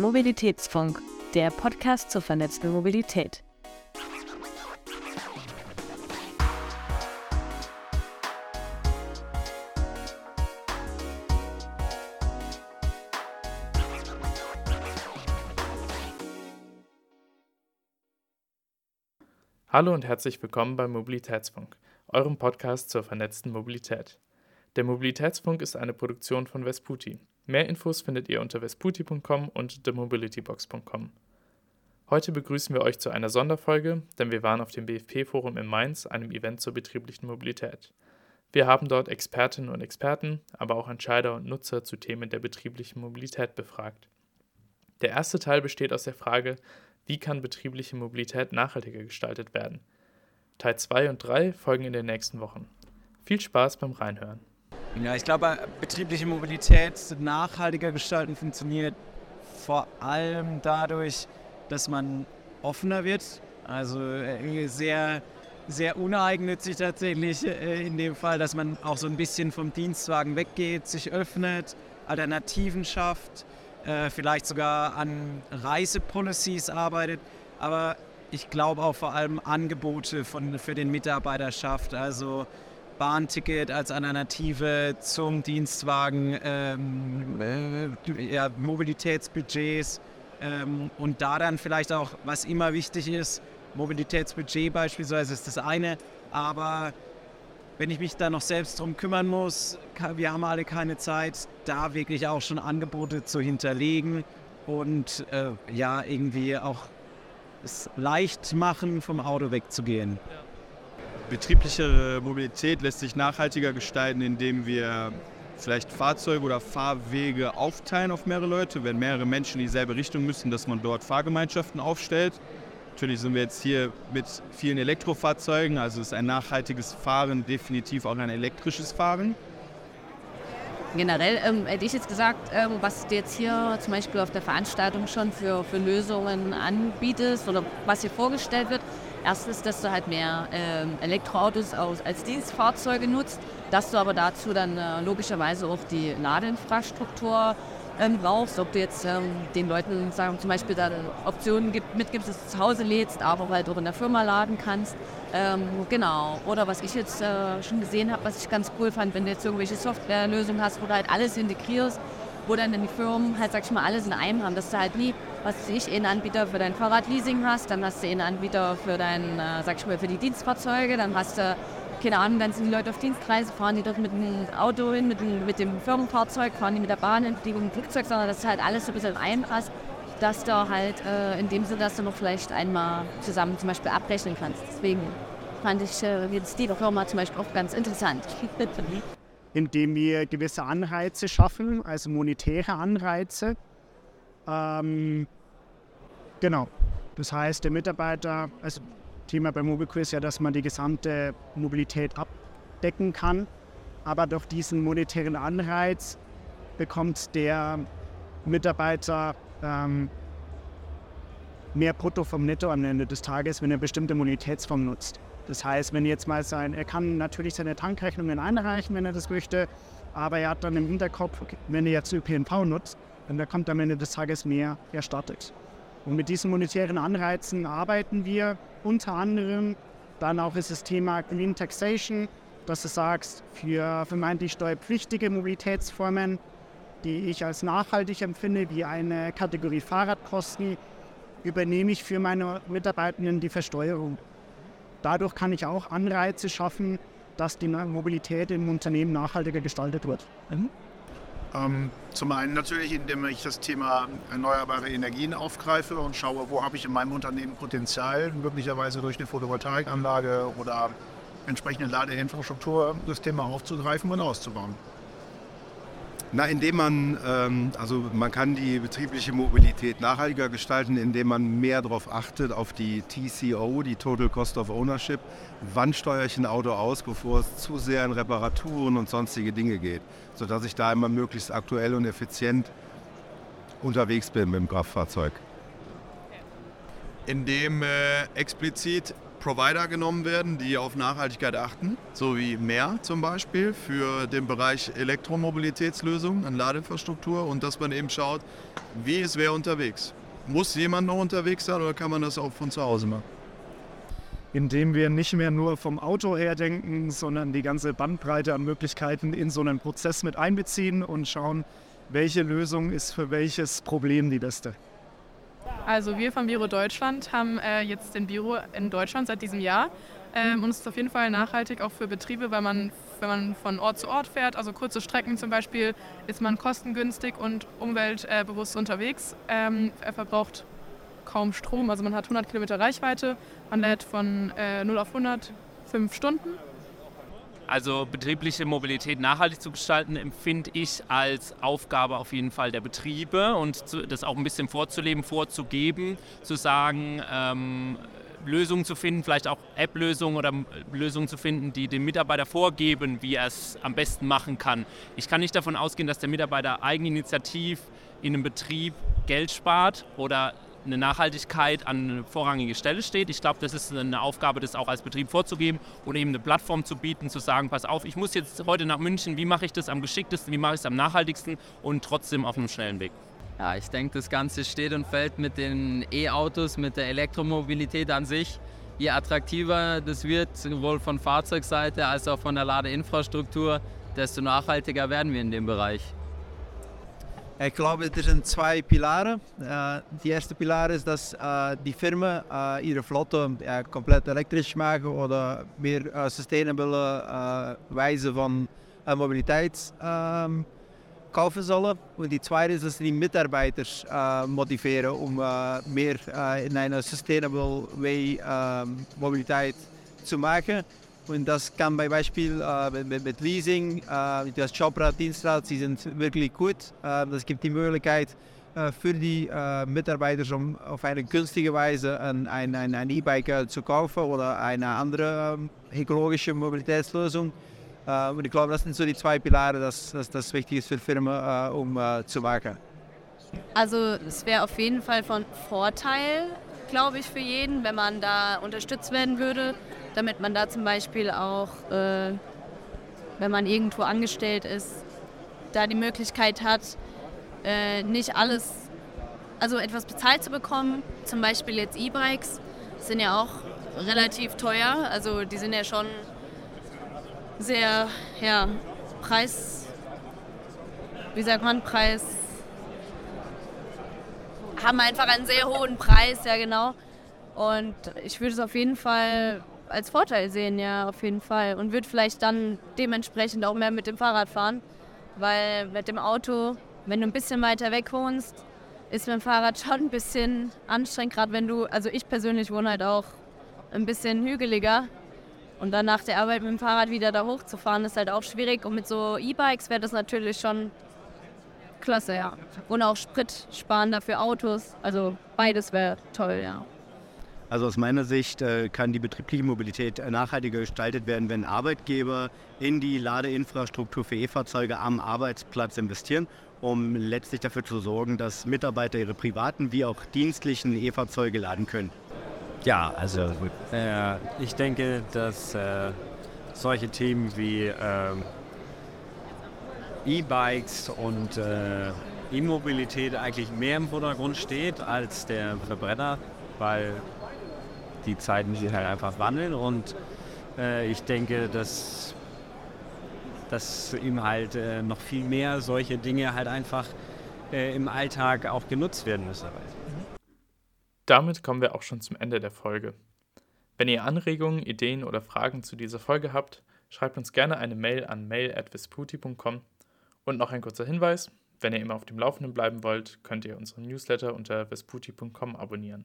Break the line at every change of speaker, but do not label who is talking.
Mobilitätsfunk, der Podcast zur vernetzten Mobilität.
Hallo und herzlich willkommen beim Mobilitätsfunk, eurem Podcast zur vernetzten Mobilität. Der Mobilitätsfunk ist eine Produktion von Vesputi. Mehr Infos findet ihr unter vesputi.com und themobilitybox.com. Heute begrüßen wir euch zu einer Sonderfolge, denn wir waren auf dem BFP-Forum in Mainz, einem Event zur betrieblichen Mobilität. Wir haben dort Expertinnen und Experten, aber auch Entscheider und Nutzer zu Themen der betrieblichen Mobilität befragt. Der erste Teil besteht aus der Frage, wie kann betriebliche Mobilität nachhaltiger gestaltet werden? Teil 2 und 3 folgen in den nächsten Wochen. Viel Spaß beim Reinhören.
Ja, ich glaube, betriebliche Mobilität nachhaltiger gestalten funktioniert vor allem dadurch, dass man offener wird. Also äh, sehr, sehr uneigennützig tatsächlich äh, in dem Fall, dass man auch so ein bisschen vom Dienstwagen weggeht, sich öffnet, Alternativen schafft äh, vielleicht sogar an Reisepolicies arbeitet, aber ich glaube auch vor allem Angebote von, für den Mitarbeiter schafft, also Bahnticket als Alternative zum Dienstwagen, ähm, äh, ja, Mobilitätsbudgets ähm, und da dann vielleicht auch, was immer wichtig ist, Mobilitätsbudget beispielsweise ist das eine, aber wenn ich mich da noch selbst drum kümmern muss, wir haben alle keine Zeit, da wirklich auch schon Angebote zu hinterlegen und äh, ja, irgendwie auch es leicht machen, vom Auto wegzugehen.
Betriebliche Mobilität lässt sich nachhaltiger gestalten, indem wir vielleicht Fahrzeuge oder Fahrwege aufteilen auf mehrere Leute, wenn mehrere Menschen in dieselbe Richtung müssen, dass man dort Fahrgemeinschaften aufstellt. Natürlich sind wir jetzt hier mit vielen Elektrofahrzeugen, also ist ein nachhaltiges Fahren definitiv auch ein elektrisches Fahren.
Generell ähm, hätte ich jetzt gesagt, ähm, was du jetzt hier zum Beispiel auf der Veranstaltung schon für, für Lösungen anbietest oder was hier vorgestellt wird. Erstens, dass du halt mehr ähm, Elektroautos aus, als Dienstfahrzeuge nutzt, dass du aber dazu dann äh, logischerweise auch die Ladeinfrastruktur ähm, brauchst, ob du jetzt ähm, den Leuten sagen, zum Beispiel da Optionen gibt, mitgibst, dass du zu Hause lädst, aber halt auch in der Firma laden kannst. Ähm, genau. Oder was ich jetzt äh, schon gesehen habe, was ich ganz cool fand, wenn du jetzt irgendwelche Softwarelösungen hast, wo du halt alles integrierst, wo dann die Firmen halt, sag ich mal, alles in einem haben, dass du halt nie, was ich, einen Anbieter für dein Fahrradleasing hast, dann hast du einen Anbieter für dein, äh, sag ich mal, für die Dienstfahrzeuge, dann hast du keine Ahnung, dann sind die Leute auf Dienstreise, fahren die dort mit dem Auto hin, mit dem, mit dem Firmenfahrzeug, fahren die mit der Bahn hin, fliegen mit dem Flugzeug, sondern das ist halt alles so ein bisschen einpasst, dass du halt äh, in dem Sinne, dass du noch vielleicht einmal zusammen zum Beispiel abrechnen kannst. Deswegen fand ich äh, jetzt die Firma zum Beispiel auch ganz interessant.
Indem wir gewisse Anreize schaffen, also monetäre Anreize. Ähm, genau. Das heißt, der Mitarbeiter, also Thema bei MobileCo ist ja, dass man die gesamte Mobilität abdecken kann. Aber durch diesen monetären Anreiz bekommt der Mitarbeiter ähm, mehr Brutto vom Netto am Ende des Tages, wenn er bestimmte Mobilitätsform nutzt. Das heißt, wenn jetzt mal sein, er kann natürlich seine Tankrechnungen einreichen, wenn er das möchte, aber er hat dann im Hinterkopf, wenn er jetzt ÖPNV nutzt, dann kommt am Ende des Tages mehr erstattet. Und mit diesen monetären Anreizen arbeiten wir unter anderem. Dann auch ist das Thema Green Taxation, dass du sagst, für vermeintlich steuerpflichtige Mobilitätsformen, die ich als nachhaltig empfinde, wie eine Kategorie Fahrradkosten, übernehme ich für meine Mitarbeitenden die Versteuerung. Dadurch kann ich auch Anreize schaffen, dass die Mobilität im Unternehmen nachhaltiger gestaltet wird. Mhm.
Ähm, zum einen natürlich, indem ich das Thema erneuerbare Energien aufgreife und schaue, wo habe ich in meinem Unternehmen Potenzial, möglicherweise durch eine Photovoltaikanlage oder entsprechende Ladeinfrastruktur das Thema aufzugreifen und auszubauen.
Na, indem man, ähm, also man kann die betriebliche Mobilität nachhaltiger gestalten, indem man mehr darauf achtet, auf die TCO, die Total Cost of Ownership. Wann steuere ich ein Auto aus, bevor es zu sehr in Reparaturen und sonstige Dinge geht, sodass ich da immer möglichst aktuell und effizient unterwegs bin mit dem Kraftfahrzeug.
Indem äh, explizit
Provider genommen werden, die auf Nachhaltigkeit achten, so wie Mehr zum Beispiel für den Bereich Elektromobilitätslösungen an Ladeinfrastruktur und dass man eben schaut, wie ist wer unterwegs. Muss jemand noch unterwegs sein oder kann man das auch von zu Hause machen?
Indem wir nicht mehr nur vom Auto her denken, sondern die ganze Bandbreite an Möglichkeiten in so einen Prozess mit einbeziehen und schauen, welche Lösung ist für welches Problem die beste.
Also wir von Biro Deutschland haben äh, jetzt den Biro in Deutschland seit diesem Jahr. Ähm, und es ist auf jeden Fall nachhaltig auch für Betriebe, weil man, wenn man von Ort zu Ort fährt, also kurze Strecken zum Beispiel, ist man kostengünstig und umweltbewusst unterwegs. Ähm, er verbraucht kaum Strom, also man hat 100 Kilometer Reichweite, man lädt von äh, 0 auf 100 fünf Stunden
also betriebliche Mobilität nachhaltig zu gestalten, empfinde ich als Aufgabe auf jeden Fall der Betriebe und das auch ein bisschen vorzuleben, vorzugeben, zu sagen, ähm, Lösungen zu finden, vielleicht auch App-Lösungen oder Lösungen zu finden, die dem Mitarbeiter vorgeben, wie er es am besten machen kann. Ich kann nicht davon ausgehen, dass der Mitarbeiter eigeninitiativ in einem Betrieb Geld spart oder eine Nachhaltigkeit an vorrangige Stelle steht. Ich glaube, das ist eine Aufgabe, das auch als Betrieb vorzugeben oder eben eine Plattform zu bieten, zu sagen, pass auf, ich muss jetzt heute nach München, wie mache ich das am geschicktesten, wie mache ich es am nachhaltigsten und trotzdem auf einem schnellen Weg.
Ja, ich denke, das Ganze steht und fällt mit den E-Autos, mit der Elektromobilität an sich. Je attraktiver das wird, sowohl von Fahrzeugseite als auch von der Ladeinfrastruktur, desto nachhaltiger werden wir in dem Bereich.
Ich glaube, er sind zwei Pilare. Uh, die erste Pilar ist, dass uh, die Firmen uh, ihre Flotte komplett elektrisch machen oder mehr sustainable Weise von Mobilität ähm, kaufen sollen. Und die zweite ist, dass die Mitarbeiter motivieren, um mehr in einer sustainable way Mobilität zu machen. Und das kann bei Beispiel äh, mit, mit, Leasing, äh, das Jobrad, Dienstrad, sie sind wirklich gut. Äh, das gibt die Möglichkeit äh, für die äh, Mitarbeiter, um auf eine günstige Weise ein, ein, ein E-Bike äh, zu kaufen oder eine andere ähm, ökologische Mobilitätslösung. und ich glaube, das sind so die zwei Pilare, dass das, das wichtig ist für Firmen, um zu machen.
Also es wäre auf jeden Fall von Vorteil, glaube ich, für jeden, wenn man da unterstützt werden würde damit man da zum Beispiel auch, äh, wenn man irgendwo angestellt ist, da die Möglichkeit hat, äh, nicht alles, also etwas bezahlt zu bekommen. Zum Beispiel jetzt E-Bikes sind ja auch relativ teuer, also die sind ja schon sehr, ja, Preis, wie sagt man, Preis, haben einfach einen sehr hohen Preis, ja genau. Und ich würde es auf jeden Fall als Vorteil sehen, ja, auf jeden Fall. Und würde vielleicht dann dementsprechend auch mehr mit dem Fahrrad fahren, weil mit dem Auto, wenn du ein bisschen weiter weg wohnst, ist mit dem Fahrrad schon ein bisschen anstrengend, gerade wenn du, also ich persönlich wohne halt auch ein bisschen hügeliger. Und dann nach der Arbeit mit dem Fahrrad wieder da hochzufahren, ist halt auch schwierig. Und mit so E-Bikes wäre das natürlich schon klasse, ja. Und auch Sprit sparen dafür Autos. Also beides wäre toll, ja.
Also aus meiner Sicht äh, kann die betriebliche Mobilität äh, nachhaltiger gestaltet werden, wenn Arbeitgeber in die Ladeinfrastruktur für E-Fahrzeuge am Arbeitsplatz investieren, um letztlich dafür zu sorgen, dass Mitarbeiter ihre privaten wie auch dienstlichen E-Fahrzeuge laden können.
Ja, also äh, ich denke, dass äh, solche Themen wie ähm, E-Bikes und äh, E-Mobilität eigentlich mehr im Vordergrund steht als der Verbrenner, weil die Zeiten sich halt einfach wandeln und äh, ich denke, dass, dass eben halt äh, noch viel mehr solche Dinge halt einfach äh, im Alltag auch genutzt werden müssen.
Damit kommen wir auch schon zum Ende der Folge. Wenn ihr Anregungen, Ideen oder Fragen zu dieser Folge habt, schreibt uns gerne eine Mail an mail.vesputi.com. Und noch ein kurzer Hinweis, wenn ihr immer auf dem Laufenden bleiben wollt, könnt ihr unseren Newsletter unter vesputi.com abonnieren.